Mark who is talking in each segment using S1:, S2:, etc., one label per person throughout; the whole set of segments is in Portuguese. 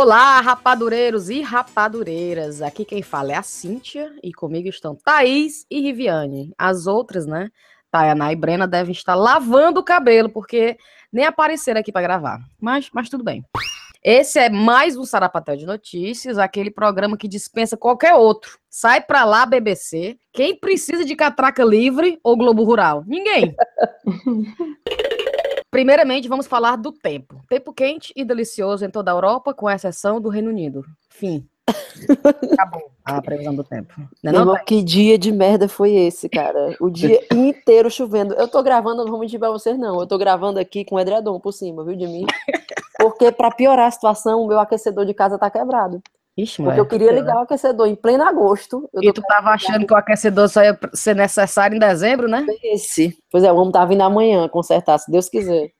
S1: Olá, rapadureiros e rapadureiras. Aqui quem fala é a Cíntia e comigo estão Thaís e Riviane. As outras, né? Tayana e Brena devem estar lavando o cabelo, porque nem apareceram aqui para gravar. Mas, mas tudo bem. Esse é mais um Sarapatel de Notícias, aquele programa que dispensa qualquer outro. Sai pra lá, BBC. Quem precisa de catraca livre ou Globo Rural? Ninguém. Primeiramente, vamos falar do tempo. Tempo quente e delicioso em toda a Europa, com exceção do Reino Unido. Fim. Acabou a previsão do tempo.
S2: Não, é não, não que dia de merda foi esse, cara? O dia inteiro chovendo. Eu tô gravando, não vou mentir pra vocês, não. Eu tô gravando aqui com o edredom por cima, viu, de mim? Porque, para piorar a situação, o meu aquecedor de casa tá quebrado. Ixi, Porque eu queria ligar o aquecedor em pleno agosto.
S1: e tu tava achando que o aquecedor só ia ser necessário em dezembro, né?
S2: Esse. Pois é, o homem tá vindo amanhã consertar, se Deus quiser.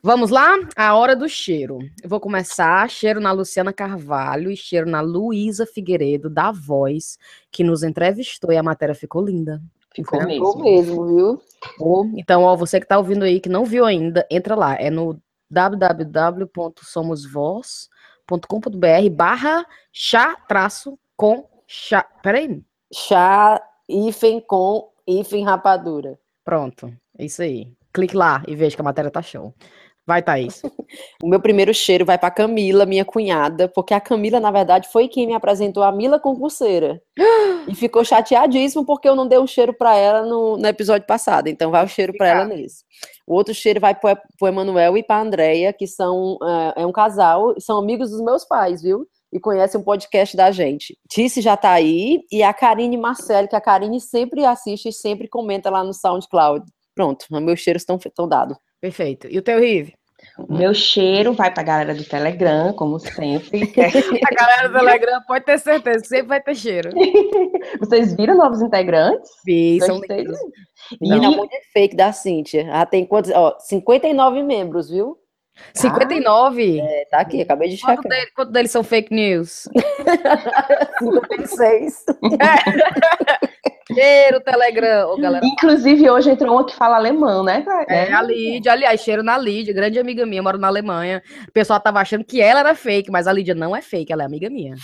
S1: Vamos lá? A hora do cheiro. Eu vou começar. Cheiro na Luciana Carvalho e cheiro na Luísa Figueiredo, da Voz, que nos entrevistou e a matéria ficou linda.
S2: Ficou, ficou mesmo. mesmo,
S1: viu? Então, ó, você que tá ouvindo aí, que não viu ainda, entra lá. É no www.somosvoz.com.br barra chá traço com chá. Peraí.
S2: Chá hífen com hífen rapadura.
S1: Pronto, é isso aí. Clique lá e veja que a matéria tá show. Vai, Thaís.
S2: o meu primeiro cheiro vai para Camila, minha cunhada, porque a Camila, na verdade, foi quem me apresentou a Mila concurseira. e ficou chateadíssimo porque eu não dei um cheiro para ela no, no, episódio passado. Então vai o cheiro para ela nesse. O outro cheiro vai para o Emanuel e para a Andrea, que são é, é um casal, são amigos dos meus pais, viu? e conhecem um podcast da gente. Tice já tá aí, e a Karine Marcelo, que a Karine sempre assiste e sempre comenta lá no SoundCloud. Pronto, meus cheiros estão dados.
S1: Perfeito. E o teu Rive?
S3: O meu cheiro vai para a galera do Telegram, como sempre.
S1: a galera do Telegram pode ter certeza, sempre vai ter cheiro.
S3: Vocês viram novos integrantes?
S1: Vi, são lindos.
S2: Menina, e... muito fake da Cíntia. Ela tem quantos? Ó, 59 membros, viu?
S1: 59?
S2: Ah, é, tá aqui, acabei de checar. Quanto,
S1: dele, quanto deles são fake news?
S2: 56.
S1: É. Cheiro Telegram, galera.
S3: Inclusive, hoje entrou uma que fala alemão, né?
S1: É, a Lídia, aliás, cheiro na Lídia, grande amiga minha, moro na Alemanha. O pessoal tava achando que ela era fake, mas a Lídia não é fake, ela é amiga minha.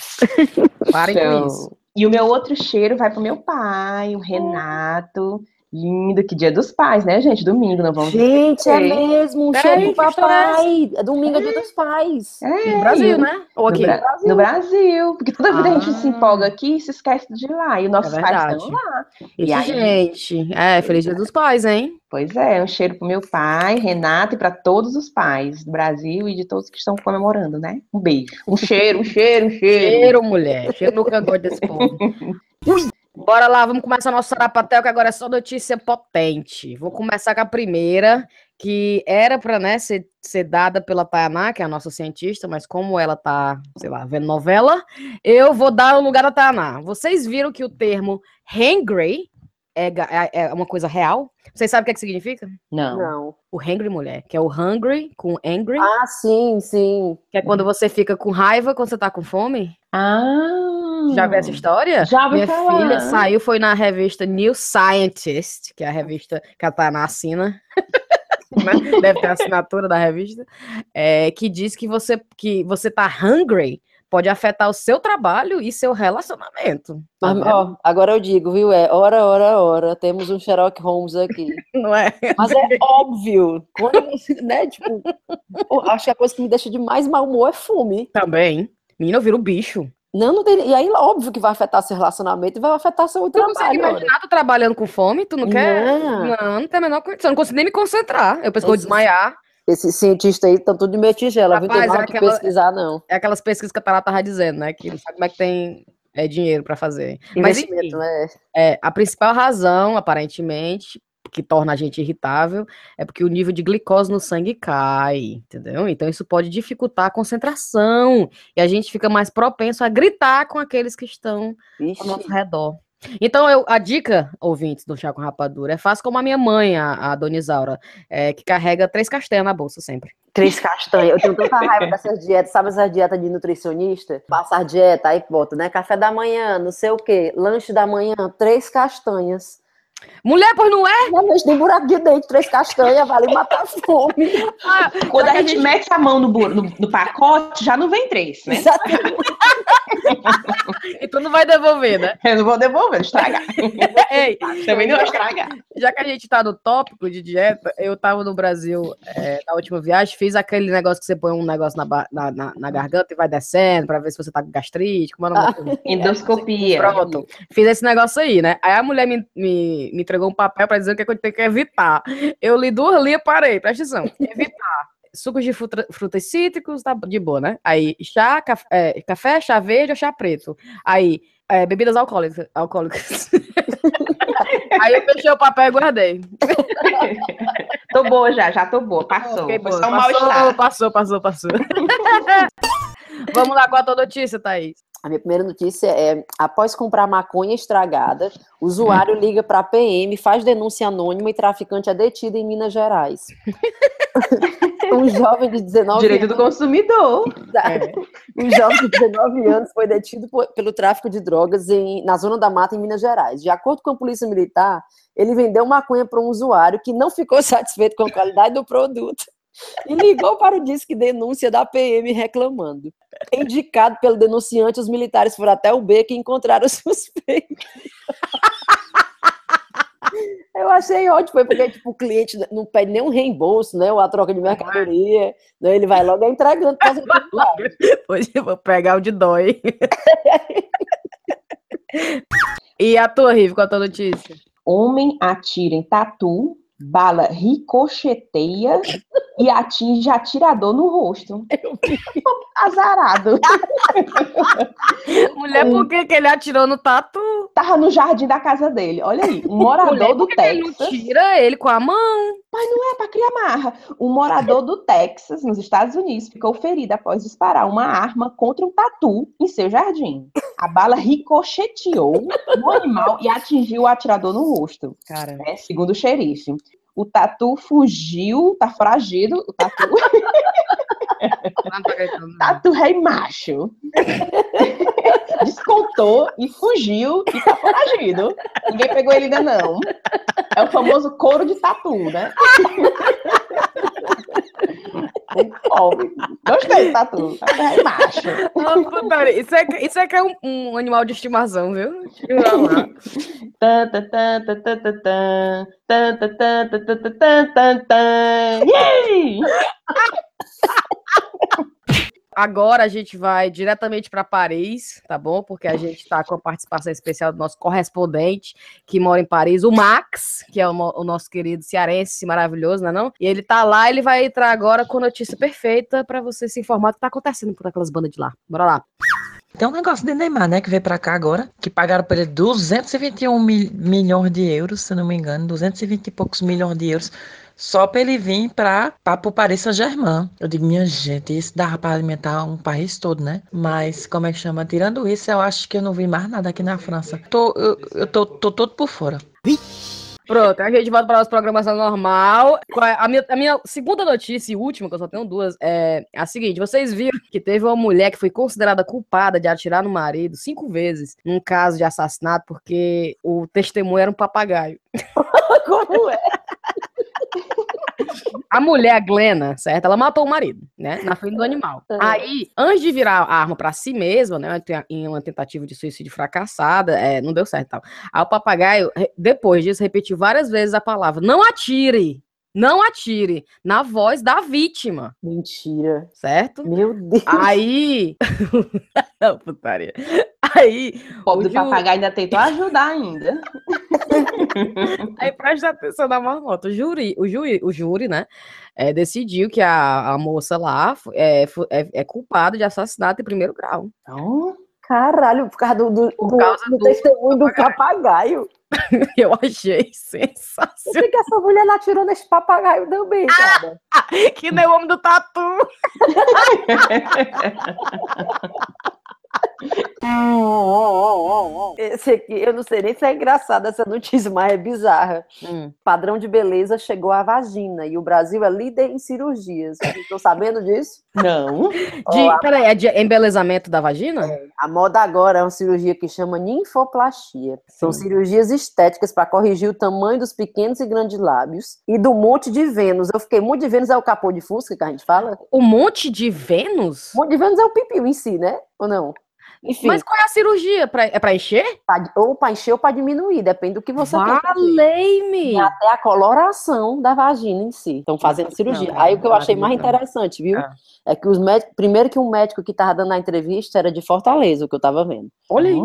S1: Parem então... com isso.
S3: E o meu outro cheiro vai pro meu pai, o Renato. Lindo, que dia dos pais, né, gente? Domingo, não vamos
S2: Gente, é mesmo, um cheiro do papai. É domingo é dia dos pais.
S1: É, no Brasil, né?
S3: Ou aqui? No, Bra Brasil. no Brasil. Porque toda vida ah. a gente se ah. empolga aqui e se esquece de ir lá. E os nossos é pais estão lá.
S1: E aí, gente, é, feliz dia dos pais, hein?
S3: Pois é, um cheiro pro meu pai, Renato, e para todos os pais do Brasil e de todos que estão comemorando, né? Um beijo. Um cheiro, um cheiro, um cheiro.
S1: Cheiro, mulher. Cheiro no cangote desse povo. Ui! Bora lá, vamos começar nosso sarapatel, que agora é só notícia potente. Vou começar com a primeira, que era para né, ser, ser dada pela Tayaná, que é a nossa cientista, mas como ela tá, sei lá, vendo novela, eu vou dar o lugar da Tayaná. Vocês viram que o termo hangry é, é, é uma coisa real? Vocês sabem o que, é que significa?
S2: Não. Não.
S1: O hangry, mulher, que é o hungry com angry.
S2: Ah, sim, sim.
S1: Que é quando você fica com raiva quando você tá com fome.
S2: Ah.
S1: Já viu essa história?
S2: Já
S1: vi
S2: Minha falar.
S1: filha saiu, foi na revista New Scientist, que é a revista que ela tá na assina. Né? Deve ter a assinatura da revista. É, que diz que você, que você tá hungry pode afetar o seu trabalho e seu relacionamento.
S2: Tá Mas, ó, agora eu digo, viu? É hora, hora, hora. Temos um Sherlock Holmes aqui.
S1: Não é?
S2: Mas é óbvio. Quando você, né, tipo, acho que a coisa que me deixa de mais mau humor é fome.
S1: Também. Menina, eu viro bicho.
S2: Não, não tem. E aí, óbvio que vai afetar seu relacionamento e vai afetar seu tu trabalho.
S1: Tu consegue imaginar tu trabalhando com fome? Tu não, não. quer? Não, não tem a menor condição. Não consigo nem me concentrar. Eu penso que vou desmaiar.
S2: Esses cientistas aí estão tudo de tigela, Rapaz, viu? Tem é aquela, pesquisar, não.
S1: É aquelas pesquisas que a Tara tava dizendo, né? Que não sabe como é que tem é, dinheiro para fazer. Mas, enfim, né? é, a principal razão, aparentemente, que torna a gente irritável é porque o nível de glicose no sangue cai, entendeu? Então isso pode dificultar a concentração e a gente fica mais propenso a gritar com aqueles que estão Ixi. ao nosso redor. Então, eu, a dica, ouvintes do Chá com Rapadura, é fácil como a minha mãe, a, a Dona Isaura, é, que carrega três castanhas na bolsa sempre.
S2: Três castanhas. Eu tenho tanta raiva dessas dietas. Sabe essa dieta de nutricionista? Passa a dieta, aí bota, né? Café da manhã, não sei o quê. Lanche da manhã, três castanhas.
S1: Mulher, pois não é?
S2: Não, mas tem buraco de dente, três castanhas, vale matar a fome.
S3: Ah, Quando a, a gente, gente, mete a mão no, no, no, pacote, já não vem três, né? Exatamente.
S1: e tu não vai devolver, né?
S3: Eu não vou devolver, estragar. Ei, Também não vou estragar.
S1: Já que a gente tá no tópico de dieta, eu tava no Brasil é, na última viagem, fiz aquele negócio que você põe um negócio na, na, na, na garganta e vai descendo pra ver se você tá com gastrite, como é o nome?
S3: Ah, endoscopia.
S1: Pronto. Fiz esse negócio aí, né? Aí a mulher me, me, me entregou um papel pra dizer o que, é que eu tenho que evitar. Eu li duas linhas parei, presta atenção. Evitar sucos de fruta, frutas cítricos, tá de boa, né? Aí, chá, café, é, café chá verde ou chá preto. Aí, é, bebidas alcoólicas. alcoólicas. Aí eu fechei o papel e guardei.
S3: tô boa já, já tô boa. Passou. Okay, boa. Só passou,
S1: passou, passou, passou. Vamos lá, qual a tua notícia, Thaís?
S2: A minha primeira notícia é: após comprar maconha estragada, usuário liga para a PM, faz denúncia anônima e traficante é detido em Minas Gerais. um jovem de 19
S3: Direito anos. do consumidor.
S2: É. Um jovem de 19 anos foi detido por, pelo tráfico de drogas em, na Zona da Mata, em Minas Gerais. De acordo com a Polícia Militar, ele vendeu maconha para um usuário que não ficou satisfeito com a qualidade do produto e ligou para o disque denúncia da PM reclamando. Indicado pelo denunciante, os militares foram até o beco e encontraram o suspeito. Eu achei ótimo, foi porque tipo, o cliente não pede nenhum reembolso, né? Ou a troca de mercadoria. Né, ele vai logo entregando.
S1: Hoje eu vou pegar o de dói. e a tua, Rive, qual a tua notícia?
S3: Homem atira em tatu bala ricocheteia e atinge atirador no rosto. Azarado.
S1: Mulher, por que, que ele atirou no tatu?
S3: Tava no jardim da casa dele. Olha aí, um morador Mulher, do Texas. Ele não
S1: tira ele com a mão.
S3: Mas não é para criar marra. Um morador do Texas, nos Estados Unidos, ficou ferido após disparar uma arma contra um tatu em seu jardim. A bala ricocheteou no animal e atingiu o atirador no rosto. Cara. É, segundo o xerife. O tatu fugiu, tá foragido, o tatu. tatu rei macho. Descontou e fugiu e tá foragido. Ninguém pegou ele ainda não. É o famoso couro de tatu, né? Pobre. Gostei do tatu. Rei macho.
S1: isso, é, isso é que é um, um animal de estimação, viu? Yay! Agora a gente vai diretamente para Paris, tá bom? Porque a gente está com a participação especial do nosso correspondente que mora em Paris, o Max, que é o, o nosso querido cearense maravilhoso, não é não? E ele tá lá, ele vai entrar agora com a notícia perfeita para você se informar do que tá acontecendo por aquelas bandas de lá. Bora lá.
S4: Tem um negócio de Neymar, né, que veio para cá agora, que pagaram para ele 221 mil, milhões de euros, se não me engano, 220 e poucos milhões de euros só para ele vir para o Paris Saint-Germain. Eu digo, minha gente, isso dá para alimentar um país todo, né? Mas, como é que chama? Tirando isso, eu acho que eu não vi mais nada aqui na França. Tô, eu, eu tô, tô todo por fora.
S1: Pronto, a gente volta para nossa programação normal. A minha, a minha segunda notícia e última, que eu só tenho duas, é a seguinte: vocês viram que teve uma mulher que foi considerada culpada de atirar no marido cinco vezes num caso de assassinato porque o testemunho era um papagaio. Como é? A mulher, a Glena, certo? Ela matou o marido, né? Na frente do animal. É. Aí, antes de virar a arma para si mesma, né? Em uma tentativa de suicídio fracassada, é, não deu certo tal. Aí o papagaio, depois disso, repetiu várias vezes a palavra: não atire. Não atire na voz da vítima.
S2: Mentira.
S1: Certo?
S2: Meu Deus.
S1: Aí. Putaria. Aí.
S3: O pobre do ju... papagaio ainda tentou ajudar ainda.
S1: Aí presta atenção na marmota. O júri, o júri, o júri né? É, decidiu que a, a moça lá é, é, é culpada de assassinato em primeiro grau.
S2: Então. Caralho, por causa do, do, por causa do, do testemunho do papagaio.
S1: Eu achei sensacional. Por
S2: que, essa mulher lá tirou nesse papagaio também, ah, cara?
S1: Ah, que nem o homem do tatu.
S2: Esse aqui, eu não sei nem se é engraçada essa notícia, mas é bizarra. Hum. Padrão de beleza chegou à vagina e o Brasil é líder em cirurgias. Estão sabendo disso?
S3: Não.
S1: De, peraí, é de embelezamento da vagina? É.
S2: A moda agora é uma cirurgia que chama ninfoplastia. Sim. São cirurgias estéticas para corrigir o tamanho dos pequenos e grandes lábios e do monte de Vênus. Eu fiquei, monte de Vênus é o capô de fusca que a gente fala?
S1: O monte de Vênus?
S2: O monte de Vênus é o pipiu em si, né? Ou não?
S1: Enfim. Mas qual é a cirurgia? Pra, é para encher?
S2: Ou para encher ou para diminuir, depende do que você
S1: Valei-me!
S2: Até a coloração da vagina em si. Estão fazendo cirurgia. Não, Aí o que eu achei mais interessante, viu? É, é que os médicos. Primeiro que um médico que estava dando a entrevista era de Fortaleza, o que eu estava vendo.
S1: Olha aí.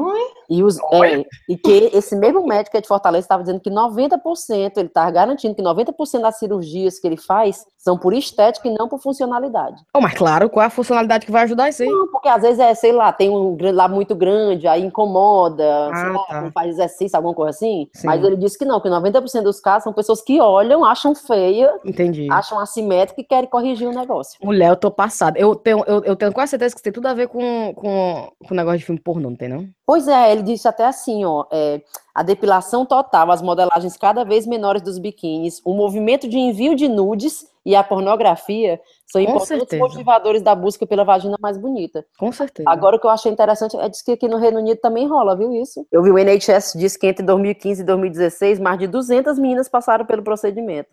S2: E, os, é, e que esse mesmo médico que é de Fortaleza estava dizendo que 90%, ele estava garantindo que 90% das cirurgias que ele faz são por estética e não por funcionalidade.
S1: Oh, mas claro, qual é a funcionalidade que vai ajudar isso aí? Não,
S2: porque às vezes é, sei lá, tem um lá muito grande, aí incomoda, ah, lá, tá. não faz exercício, alguma coisa assim. Sim. Mas ele disse que não, que 90% dos casos são pessoas que olham, acham feia,
S1: Entendi.
S2: acham assimétrica e querem corrigir o negócio.
S1: Mulher, eu tô passada. Eu tenho, eu, eu tenho quase certeza que isso tem tudo a ver com, com, com o negócio de filme pornô, não tem não?
S2: Pois é, ele disse até assim, ó, é, a depilação total, as modelagens cada vez menores dos biquínis, o movimento de envio de nudes e a pornografia são Com importantes certeza. motivadores da busca pela vagina mais bonita.
S1: Com certeza.
S2: Agora, o que eu achei interessante é que aqui no Reino Unido também rola, viu isso? Eu vi o NHS diz que entre 2015 e 2016, mais de 200 meninas passaram pelo procedimento.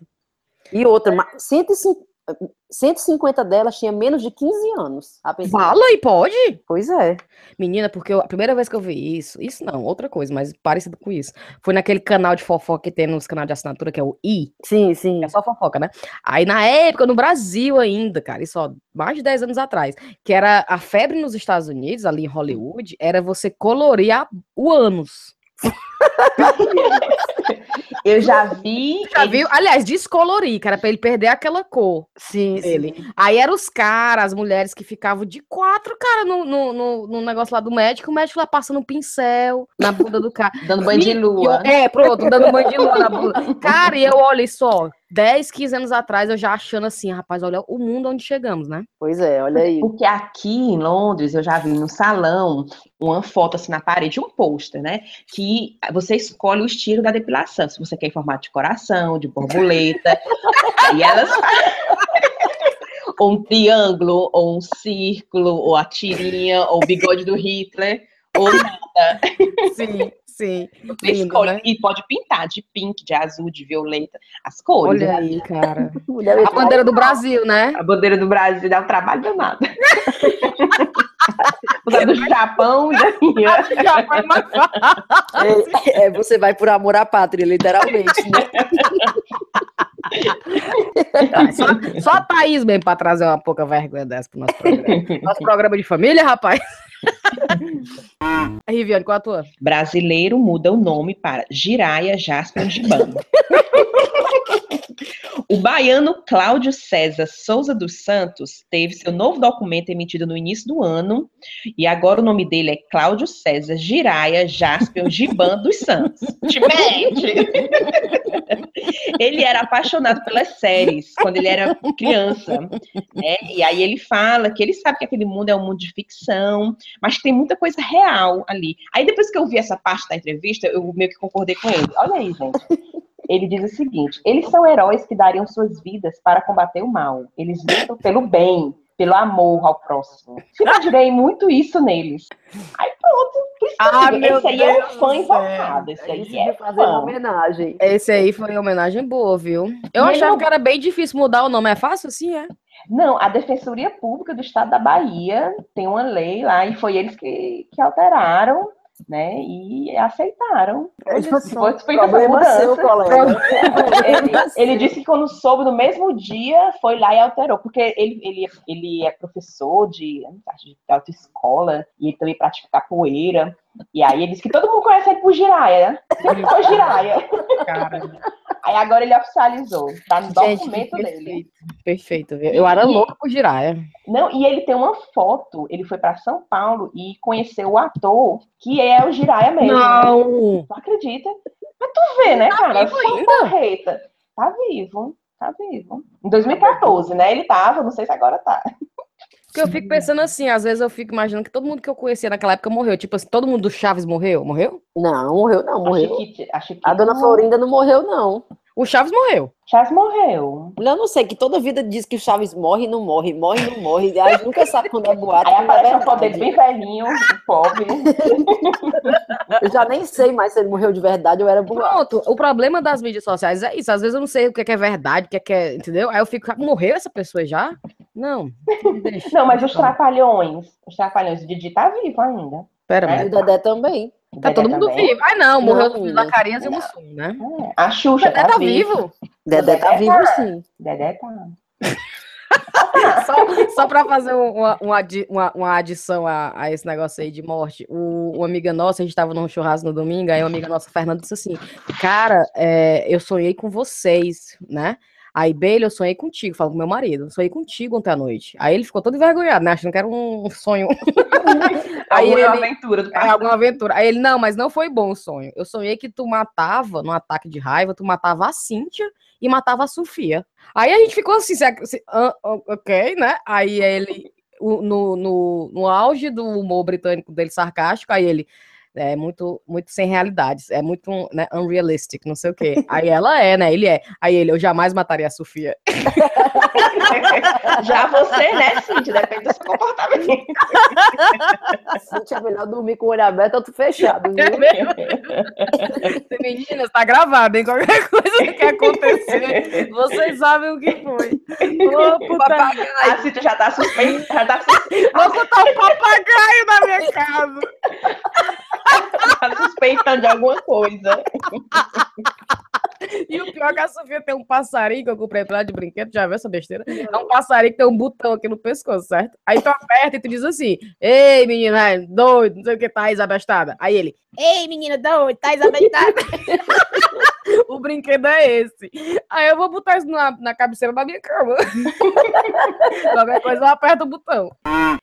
S2: E outra, 150, 150 delas tinha menos de 15 anos.
S1: Fala e pode?
S2: Pois é.
S1: Menina, porque eu, a primeira vez que eu vi isso, isso não, outra coisa, mas parecido com isso, foi naquele canal de fofoca que tem nos canais de assinatura, que é o I.
S2: Sim, sim.
S1: É só fofoca, né? Aí na época, no Brasil ainda, cara, isso ó, mais de 10 anos atrás, que era a febre nos Estados Unidos, ali em Hollywood, era você colorir a, o ânus.
S3: Eu já vi.
S1: Já viu? Aliás, descolorir, cara, pra ele perder aquela cor.
S2: Sim,
S1: dele. Sim. Aí eram os caras, as mulheres que ficavam de quatro, cara, no, no, no, no negócio lá do médico, o médico lá passando um pincel na bunda do cara.
S3: dando banho de lua.
S1: é, pronto, dando banho de lua na bunda. Cara, e eu olho só, 10, 15 anos atrás, eu já achando assim, rapaz, olha o mundo onde chegamos, né?
S2: Pois é, olha aí.
S3: Porque aqui em Londres, eu já vi no salão uma foto assim na parede, um pôster, né? Que você escolhe o estilo da depilação. Se você quer em formato de coração, de borboleta. e elas. ou um triângulo, ou um círculo, ou a tirinha, ou o bigode do Hitler, ou nada.
S1: Sim. Sim.
S3: Você lindo, escolhe né? e pode pintar de pink, de azul, de violeta, as cores.
S1: Olha né? aí, cara. a bandeira do Brasil, né?
S3: A bandeira do Brasil dá um trabalho danado. Usar do Japão, da Japão é mais
S2: fácil. É, é, você vai por amor à pátria, literalmente, né?
S1: só, só a Thaís mesmo para trazer uma pouca vergonha dessa pro nosso programa. Nosso programa de família, rapaz. Riviane, qual a tua?
S3: Brasileiro muda o nome para Giraia Jasper Gibano. O baiano Cláudio César Souza dos Santos teve seu novo documento emitido no início do ano, e agora o nome dele é Cláudio César Giraia Jasper Giban dos Santos. Ele era apaixonado pelas séries quando ele era criança, né? E aí ele fala que ele sabe que aquele mundo é um mundo de ficção, mas tem muita coisa real ali. Aí depois que eu vi essa parte da entrevista, eu meio que concordei com ele. Olha aí, gente. Ele diz o seguinte: eles são heróis que dariam suas vidas para combater o mal. Eles lutam pelo bem, pelo amor ao próximo. Imaginei muito isso neles. Aí pronto. Ah, meu esse aí Deus é um fã invocado. Esse aí é fazer fã.
S2: homenagem.
S1: Esse aí foi uma homenagem boa, viu? Eu e achava não... que era bem difícil mudar o nome. É fácil assim, é?
S3: Não, a Defensoria Pública do Estado da Bahia tem uma lei lá e foi eles que, que alteraram né? E aceitaram.
S2: Ele, foi, foi problema seu,
S3: colega. ele, ele, disse que quando soube no mesmo dia foi lá e alterou, porque ele, ele, ele é professor de, de autoescola e ele também pratica capoeira. E aí ele disse que todo mundo conhece ele por Giraia, né? Sempre foi Giraia. Cara. Aí agora ele oficializou, tá no Gente, documento
S1: perfeito,
S3: dele.
S1: Perfeito, eu era e, louca por Giraia.
S3: Não, e ele tem uma foto, ele foi para São Paulo e conheceu o ator, que é o Giraia mesmo.
S1: Não!
S3: Né? Tu acredita? Mas tu vê, né, tá cara? Vivo ainda? Tá vivo, tá vivo. Em 2014, né? Ele tava, não sei se agora tá.
S1: Porque eu fico pensando assim, às vezes eu fico imaginando que todo mundo que eu conhecia naquela época morreu. Tipo assim, todo mundo do Chaves morreu? Morreu?
S2: Não, morreu não, morreu.
S3: Acho que, acho que
S2: a dona Florinda não morreu, não.
S1: O Chaves morreu.
S3: Chaves morreu.
S2: Eu não sei, que toda vida diz que o Chaves morre e não morre, morre e não morre. E aí nunca sabe quando é boato.
S3: Aí aparece um poder bem velhinho, pobre.
S2: eu já nem sei mais se ele morreu de verdade ou era boato.
S1: Pronto, o problema das mídias sociais é isso. Às vezes eu não sei o que é, verdade, o que é, que é entendeu? Aí eu fico, morreu essa pessoa já? Não.
S3: não, mas os trapalhões, os trapalhões, o Didi tá vivo ainda.
S2: Pera, é, mas... o Dedé também.
S1: Tá todo mundo também? vivo. Ai, não, morreu não, o Zacarias e o Mussum, né?
S3: É, a Xuxa
S1: Dedé tá, tá vivo. vivo.
S2: Dedé, tá vivo, tá. sim.
S3: Dedé tá.
S1: só, só para fazer uma, uma, uma adição a, a, esse negócio aí de morte, o, uma amiga nossa, a gente tava num churrasco no domingo, aí uma amiga nossa, Fernanda, disse assim: Cara, é, eu sonhei com vocês, né? Aí, Bailey, eu sonhei contigo, falo com meu marido, sonhei contigo ontem à noite. Aí ele ficou todo envergonhado, né? Achando que era um sonho.
S3: Aí alguma ele, aventura do
S1: É, alguma aventura. Aí ele, não, mas não foi bom o sonho. Eu sonhei que tu matava, num ataque de raiva, tu matava a Cíntia e matava a Sofia. Aí a gente ficou assim, se, se, uh, ok, né? Aí ele, no, no, no auge do humor britânico dele sarcástico, aí ele é muito, muito sem realidades, é muito né, unrealistic, não sei o quê. Aí ela é, né? Ele é. Aí ele, eu jamais mataria a Sofia.
S3: Já você, né, Cintia? Depende do seu comportamento.
S2: Cintia, é melhor dormir com o olho aberto ou fechado, viu?
S1: É Meninas, tá gravado, hein? Qualquer coisa que acontecer, vocês sabem o que foi.
S3: Ô, papagaio. A Cintia já tá suspeita. Já tá suspeita.
S1: Vou botar um papagaio na minha casa.
S3: De alguma coisa.
S1: E o pior é que a Sofia tem um passarinho que eu comprei ela de brinquedo, já viu essa besteira? É um passarinho que tem um botão aqui no pescoço, certo? Aí tu aperta e tu diz assim: Ei, menina, doido, não sei o que, tá abestada. Aí ele: Ei, menina, doido, tá abestada. o brinquedo é esse. Aí eu vou botar isso na, na cabeceira da minha cama. Qualquer coisa eu aperto o botão.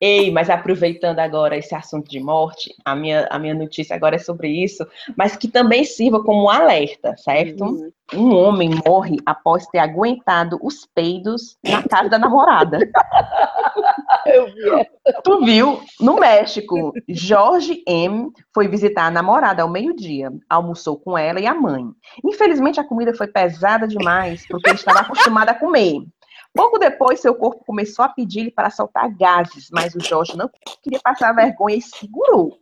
S3: Ei, mas aproveitando agora esse assunto de morte, a minha, a minha notícia agora é sobre isso, mas que também sirva como um alerta, certo? Uhum. Um homem morre após ter aguentado os peidos na casa da namorada. Eu vi. Tu viu? No México, Jorge M foi visitar a namorada ao meio-dia, almoçou com ela e a mãe. Infelizmente, a comida foi pesada demais, porque ele estava acostumado a comer. Pouco depois, seu corpo começou a pedir-lhe para soltar gases, mas o Jorge não queria passar vergonha e segurou.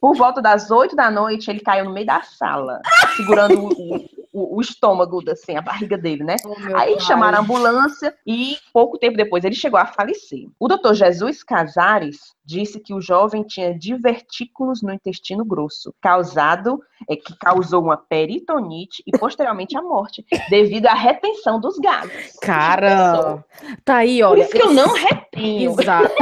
S3: Por volta das oito da noite, ele caiu no meio da sala, segurando o, o, o estômago, assim, a barriga dele, né? Oh, Aí pai. chamaram a ambulância e pouco tempo depois ele chegou a falecer. O doutor Jesus Casares disse que o jovem tinha divertículos no intestino grosso, causado, é, que causou uma peritonite e posteriormente a morte, devido à retenção dos gases.
S1: Cara, tá aí, olha.
S3: Por isso que eu não retenho.
S1: Exato.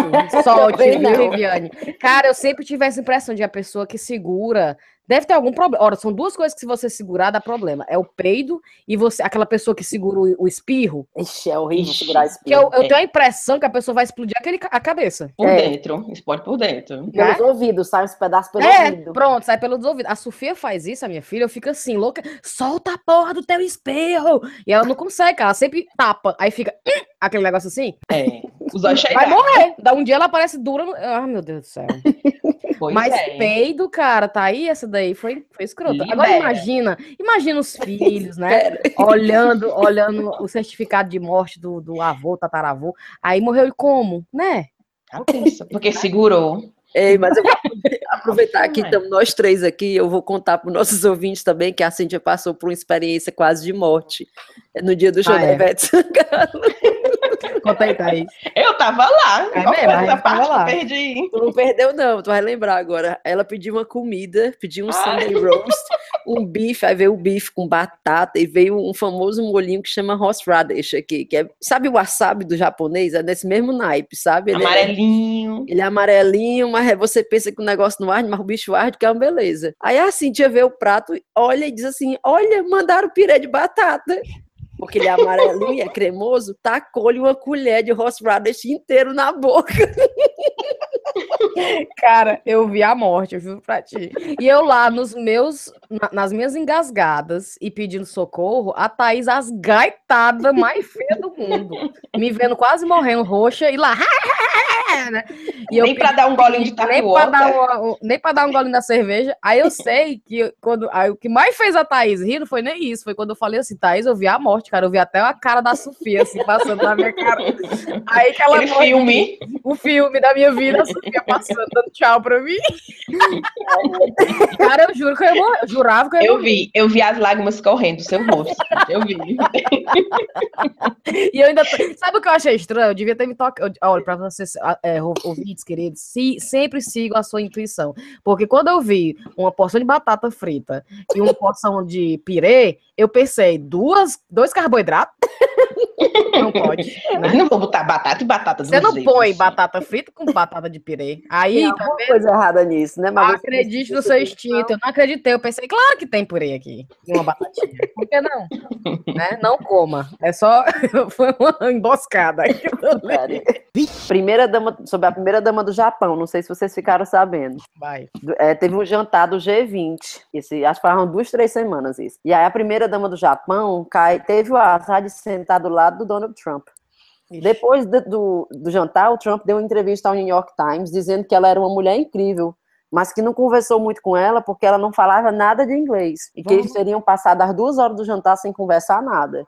S1: Solte, viu, Viviane? Cara, eu sempre tive essa impressão de a pessoa que segura Deve ter algum problema. Ora, são duas coisas que se você segurar dá problema. É o peido e você, aquela pessoa que segura o, o espirro.
S2: Ixi, é horrível Ixi, segurar espirro.
S1: Que eu, eu é. tenho a impressão que a pessoa vai explodir aquele, a cabeça.
S3: Por é. dentro, explode por dentro.
S2: Pelos é? ouvidos, sai uns pedaços pelos
S1: é,
S2: ouvidos.
S1: Pronto, sai pelos ouvidos. A Sofia faz isso, a minha filha, eu fico assim, louca, solta a porra do teu espirro. E ela não consegue, ela sempre tapa. Aí fica hum", aquele negócio assim.
S3: É.
S1: Vai morrer. Da um dia ela aparece dura. No... Ah, meu Deus do céu. Pois Mas é. peido, cara, tá aí, essa daí foi, foi escrota. Libera. Agora imagina, imagina os filhos, né? olhando, olhando o certificado de morte do, do avô, tataravô. Aí morreu como, né?
S3: Porque segurou.
S2: Ei, mas eu vou aproveitar que estamos nós três aqui, eu vou contar para os nossos ouvintes também que a Cíntia passou por uma experiência quase de morte no dia do show ah, é.
S1: Conta aí, Thaís.
S3: Eu tava lá.
S1: É mesmo, essa parte lá.
S3: que eu perdi.
S2: Tu não perdeu, não. Tu vai lembrar agora. Ela pediu uma comida, pediu um Ai. Sunday roast, um bife, aí veio o bife com batata e veio um famoso molhinho que chama horseradish aqui, que é, sabe o wasabi do japonês? É desse mesmo naipe, sabe?
S3: Ele é amarelinho.
S2: É, ele é amarelinho, mas você pensa que o negócio não arde, mas o bicho arde, que é uma beleza. Aí a Cintia vê o prato, olha e diz assim, olha, mandaram pirê de batata porque ele é amarelinho, é cremoso, tacou-lhe uma colher de horseradish inteiro na boca.
S1: Cara, eu vi a morte, eu juro pra ti. E eu lá nos meus, nas minhas engasgadas e pedindo socorro, a Thaís as gaitadas mais feia do mundo. Me vendo quase morrendo roxa e lá.
S3: né? E nem para dar um golinho de tapioca. Nem para
S1: dar, um, nem pra dar um golinho da cerveja. Aí eu sei que quando, aí, o que mais fez a Thaís rir não foi nem isso. Foi quando eu falei assim, Thaís, eu vi a morte, cara. Eu vi até a cara da Sofia, assim, passando na minha cara. Aí que ela
S3: Aquele filme.
S1: O filme da minha vida, a Sofia passando, dando tchau pra mim. cara, eu juro que eu, eu jurava que eu
S3: Eu vi, eu vi as lágrimas correndo do seu rosto. Eu vi.
S1: e eu ainda. Sabe o que eu achei estranho? Eu devia ter me tocado. Olha, pra vocês é, ouvintes queridos, se, sempre sigam a sua intuição. Porque quando eu vi uma porção de batata frita e uma porção de pirê, eu pensei, duas, dois carboidratos? Não pode.
S3: Né? Não vou botar batata e batata
S1: Você não põe assim. batata frita com batata de pirê. Aí,
S2: tem tá alguma coisa errada nisso, né?
S1: Mas Acredite no seu instinto. Eu não acreditei. Eu pensei, claro que tem purê aqui. Uma batatinha. Por que não? né? Não coma. É só. Foi uma emboscada.
S2: primeira dama, sobre a primeira dama do Japão. Não sei se vocês ficaram sabendo.
S1: Vai.
S2: É, teve um jantar do G20. Esse, acho que foram duas, três semanas isso. E aí a primeira dama do Japão cai, teve o azar de sentar do lado do Donald Trump. Depois do, do, do, jantar, o Trump deu uma entrevista ao New York Times dizendo que ela era uma mulher incrível, mas que não conversou muito com ela porque ela não falava nada de inglês e que eles teriam passado as duas horas do jantar sem conversar nada.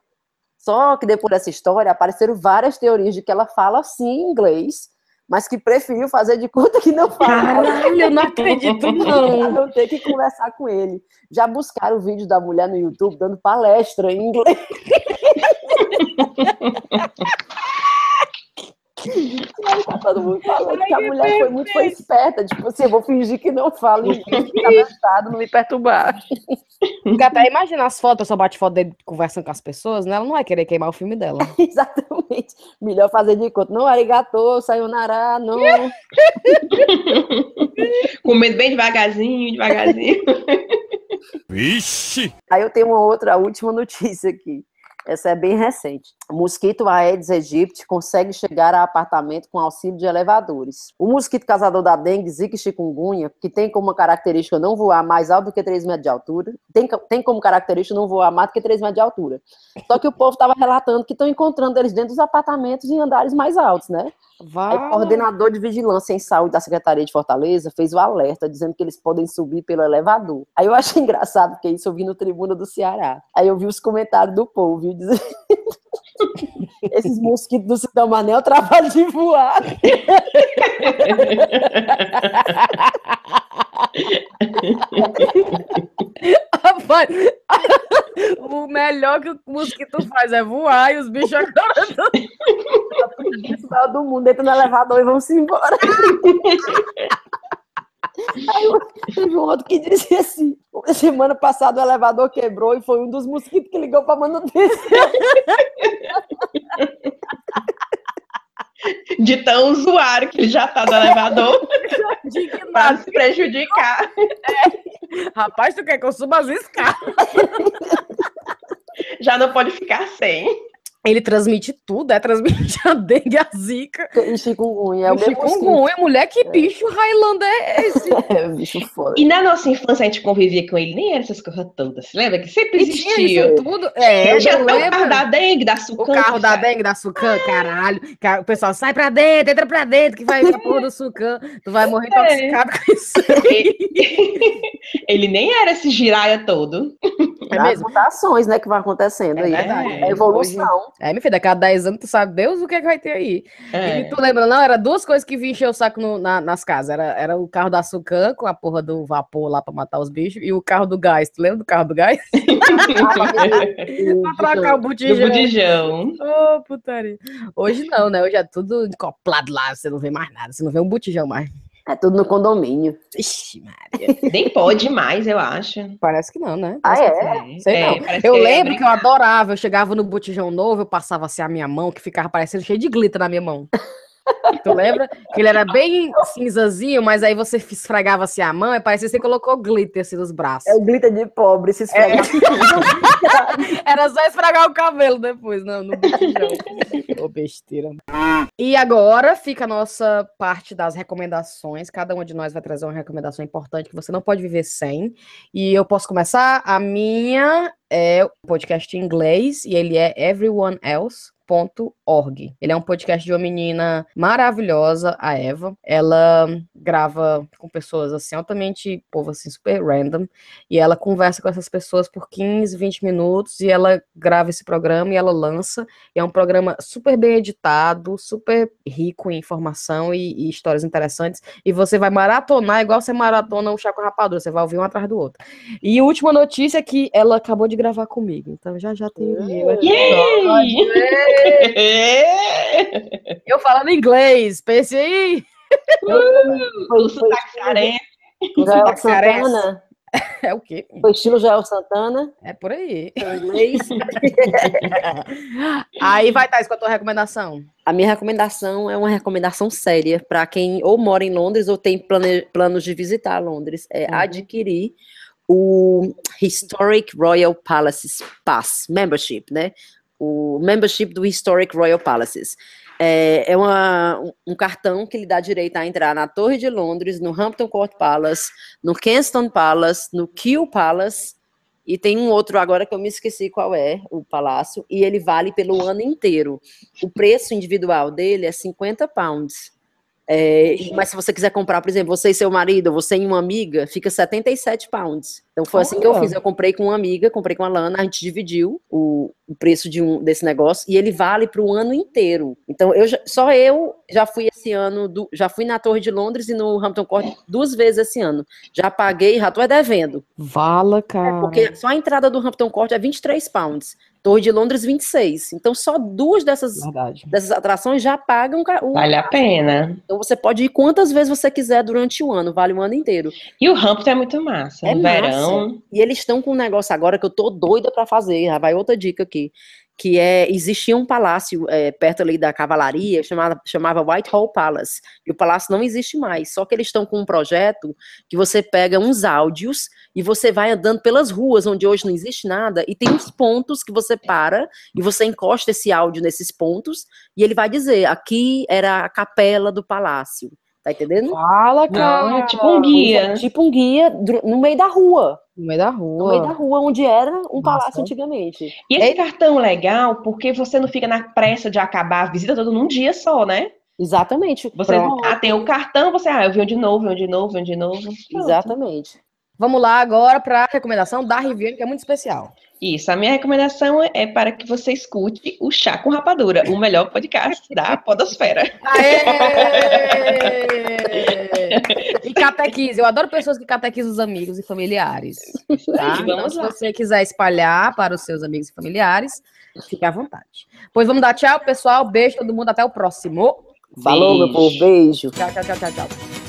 S2: Só que depois dessa história apareceram várias teorias de que ela fala sim inglês, mas que preferiu fazer de conta que não fala.
S1: Caralho, eu não acredito não.
S2: não ter que conversar com ele. Já buscaram o vídeo da mulher no YouTube dando palestra em inglês. E aí tá todo mundo falando Ai, que a mulher perfeito. foi muito foi esperta. Tipo assim, eu vou fingir que não falo inglês, no não me perturbar.
S1: Porque até imagina as fotos, só bate foto dele conversando com as pessoas, né? Ela não vai querer queimar o filme dela.
S2: Exatamente. Melhor fazer de conta. Não, arigato, sayonara, não.
S3: Comendo bem devagarzinho, devagarzinho.
S2: Vixe! Aí eu tenho uma outra, a última notícia aqui. Essa é bem recente. O mosquito Aedes aegypti consegue chegar a apartamento com auxílio de elevadores. O mosquito casador da dengue, zika e chikungunya, que tem como característica não voar mais alto do que 3 metros de altura, tem, tem como característica não voar mais do que 3 metros de altura. Só que o povo estava relatando que estão encontrando eles dentro dos apartamentos em andares mais altos, né? O coordenador de vigilância em saúde da Secretaria de Fortaleza fez o alerta dizendo que eles podem subir pelo elevador. Aí eu achei engraçado, porque isso eu vi no Tribuna do Ceará. Aí eu vi os comentários do povo, viu? Dizendo... Esses mosquitos do Cidão Mané, o trabalho de voar.
S1: Rapaz, o melhor que o mosquito faz é voar e os bichos agora
S2: Todo do mundo entra no elevador e vamos embora. Aí teve um outro que dizia assim: semana passada o elevador quebrou e foi um dos mosquitos que ligou para manutenção.
S3: De tão usuário que ele já tá no elevador para se prejudicar.
S1: É. Rapaz, tu quer que eu suba as escadas?
S3: Já não pode ficar sem.
S1: Ele transmite tudo, é transmite a dengue, a zika.
S2: E chikungunya. É o
S1: chikungunya, mulher, que é. bicho Highlander é esse?
S2: é, bicho foda.
S3: E na nossa infância a gente convivia com ele, nem era essas coisas todas, lembra? Que sempre existia.
S1: tudo. É,
S3: tinha o carro da dengue, da sucan.
S1: O carro da dengue, da sucan, caralho. O pessoal sai pra dentro, entra pra dentro, que vai pra porra do sucan. Tu vai morrer é. intoxicado com isso
S3: ele, ele nem era esse giraia todo.
S2: É mesmo? As mutações, né, que vão acontecendo é aí. Verdade. É, evolução.
S1: É, meu filho, daqui a 10 anos tu sabe Deus o que, é que vai ter aí. É. E tu lembra, não? Era duas coisas que vinham encher o saco no, na, nas casas. Era, era o carro da Sucan com a porra do vapor lá pra matar os bichos e o carro do gás. Tu lembra do carro do gás? pra trocar o botijão.
S3: Do botijão.
S1: Ô, oh, putaria. Hoje não, né? Hoje é tudo encoplado lá, você não vê mais nada, você não vê um botijão mais.
S2: É tudo no condomínio.
S1: Ixi, Maria.
S3: Nem pode mais, eu acho.
S1: Parece que não, né?
S2: Ah, é?
S1: Sei é, não. Eu que lembro é que eu adorava. Eu chegava no botijão novo, eu passava assim a minha mão, que ficava parecendo cheio de glitter na minha mão. Tu lembra? Que ele era bem cinzazinho, mas aí você esfregava assim a mão e parecia que você colocou glitter assim nos braços.
S2: É o glitter de pobre, se esfregar.
S1: É. era só esfregar o cabelo depois, não, no botijão. Ô, besteira. E agora fica a nossa parte das recomendações. Cada uma de nós vai trazer uma recomendação importante que você não pode viver sem. E eu posso começar? A minha é o podcast em inglês e ele é Everyone Else Org. Ele é um podcast de uma menina maravilhosa, a Eva. Ela grava com pessoas assim, altamente, povo assim, super random. E ela conversa com essas pessoas por 15, 20 minutos. E ela grava esse programa e ela lança. E é um programa super bem editado, super rico em informação e, e histórias interessantes. E você vai maratonar igual você maratona o Chaco Rapadura. Você vai ouvir um atrás do outro. E a última notícia é que ela acabou de gravar comigo. Então já já tem o meu. Eu falando inglês, pense aí.
S2: Foi, foi, foi, Joel Santana.
S1: É o quê?
S2: Foi estilo Joel Santana.
S1: É por aí. Inglês. aí vai, Thais, com a tua recomendação.
S2: A minha recomendação é uma recomendação séria para quem ou mora em Londres ou tem plane, planos de visitar Londres. É uhum. adquirir o Historic Royal Palaces Pass Membership, né? O membership do Historic Royal Palaces. É, é uma, um cartão que lhe dá direito a entrar na Torre de Londres, no Hampton Court Palace, no Kensington Palace, no Kew Palace, e tem um outro agora que eu me esqueci qual é, o palácio, e ele vale pelo ano inteiro. O preço individual dele é 50 pounds. É, mas se você quiser comprar, por exemplo, você e seu marido, você e uma amiga, fica 77 pounds. Então foi assim que eu fiz. Eu comprei com uma amiga, comprei com a Lana, a gente dividiu o, o preço de um desse negócio e ele vale para o ano inteiro. Então eu já, só eu já fui esse ano, do, já fui na Torre de Londres e no Hampton Court duas vezes esse ano. Já paguei, já tô devendo.
S1: Vala, cara.
S2: É porque só a entrada do Hampton Court é 23 pounds. Torre de Londres 26. Então só duas dessas, dessas atrações já pagam
S3: o Vale a pena.
S2: Então você pode ir quantas vezes você quiser durante o ano, vale o ano inteiro.
S3: E o Hampton é muito massa, é no massa. verão.
S2: E eles estão com um negócio agora que eu tô doida para fazer, já vai outra dica aqui que é existia um palácio é, perto ali da cavalaria chamada chamava Whitehall Palace e o palácio não existe mais. Só que eles estão com um projeto que você pega uns áudios e você vai andando pelas ruas onde hoje não existe nada e tem uns pontos que você para e você encosta esse áudio nesses pontos e ele vai dizer aqui era a capela do palácio Tá entendendo?
S1: Fala, cara. Não,
S3: é tipo um guia. É,
S2: tipo um guia no meio da rua.
S1: No meio da rua.
S2: No meio da rua, onde era um Nossa. palácio antigamente.
S3: E esse é... cartão legal, porque você não fica na pressa de acabar a visita toda num dia só, né?
S2: Exatamente.
S3: Você ah, tem o cartão, você, ah, eu vi de novo, vi de novo, vi de novo.
S2: Pronto. Exatamente.
S1: Vamos lá agora para a recomendação da Riviane, que é muito especial.
S3: Isso, a minha recomendação é para que você escute o Chá com Rapadura, o melhor podcast da podosfera.
S1: Aê! e catequize, eu adoro pessoas que catequizam os amigos e familiares. Tá? Então, se você quiser espalhar para os seus amigos e familiares, fique à vontade. Pois vamos dar tchau, pessoal. Beijo todo mundo, até o próximo.
S2: Falou, beijo. meu povo, beijo.
S1: Tchau, tchau, tchau, tchau, tchau.